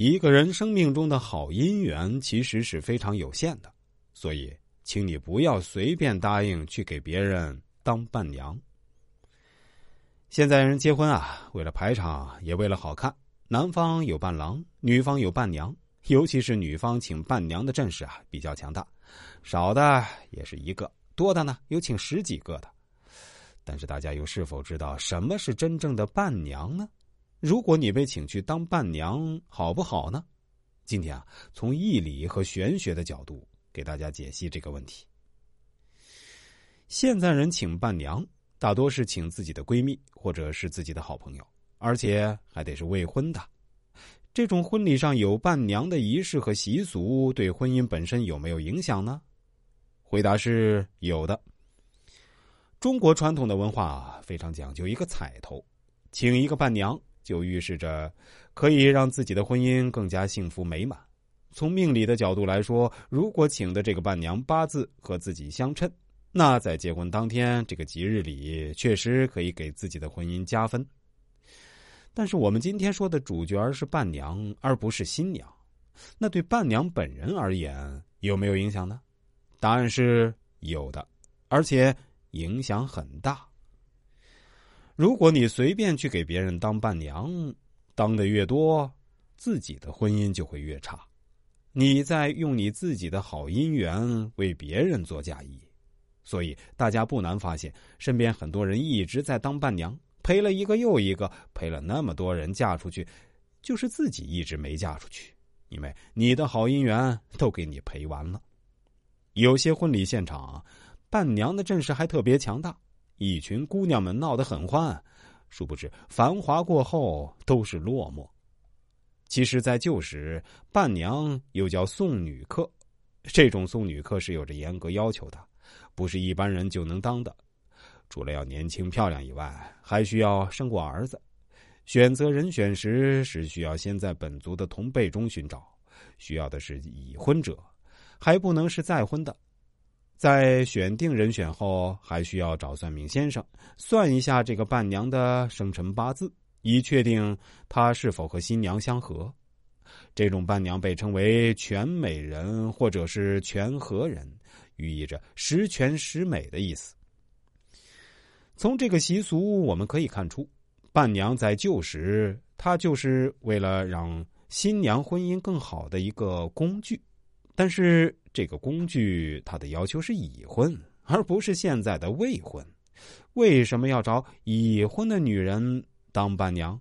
一个人生命中的好姻缘其实是非常有限的，所以，请你不要随便答应去给别人当伴娘。现在人结婚啊，为了排场，也为了好看，男方有伴郎，女方有伴娘，尤其是女方请伴娘的阵势啊比较强大，少的也是一个，多的呢有请十几个的。但是大家又是否知道什么是真正的伴娘呢？如果你被请去当伴娘，好不好呢？今天啊，从义理和玄学的角度给大家解析这个问题。现在人请伴娘，大多是请自己的闺蜜或者是自己的好朋友，而且还得是未婚的。这种婚礼上有伴娘的仪式和习俗，对婚姻本身有没有影响呢？回答是有的。中国传统的文化非常讲究一个彩头，请一个伴娘就预示着可以让自己的婚姻更加幸福美满。从命理的角度来说，如果请的这个伴娘八字和自己相称，那在结婚当天这个吉日里确实可以给自己的婚姻加分。但是我们今天说的主角是伴娘，而不是新娘，那对伴娘本人而言有没有影响呢？答案是有的，而且。影响很大。如果你随便去给别人当伴娘，当的越多，自己的婚姻就会越差。你在用你自己的好姻缘为别人做嫁衣，所以大家不难发现，身边很多人一直在当伴娘，陪了一个又一个，陪了那么多人嫁出去，就是自己一直没嫁出去，因为你的好姻缘都给你陪完了。有些婚礼现场。伴娘的阵势还特别强大，一群姑娘们闹得很欢，殊不知繁华过后都是落寞。其实，在旧时，伴娘又叫送女客，这种送女客是有着严格要求的，不是一般人就能当的。除了要年轻漂亮以外，还需要生过儿子。选择人选时是需要先在本族的同辈中寻找，需要的是已婚者，还不能是再婚的。在选定人选后，还需要找算命先生算一下这个伴娘的生辰八字，以确定她是否和新娘相合。这种伴娘被称为全美人或者是全合人，寓意着十全十美的意思。从这个习俗我们可以看出，伴娘在旧时，她就是为了让新娘婚姻更好的一个工具。但是这个工具，它的要求是已婚，而不是现在的未婚。为什么要找已婚的女人当伴娘？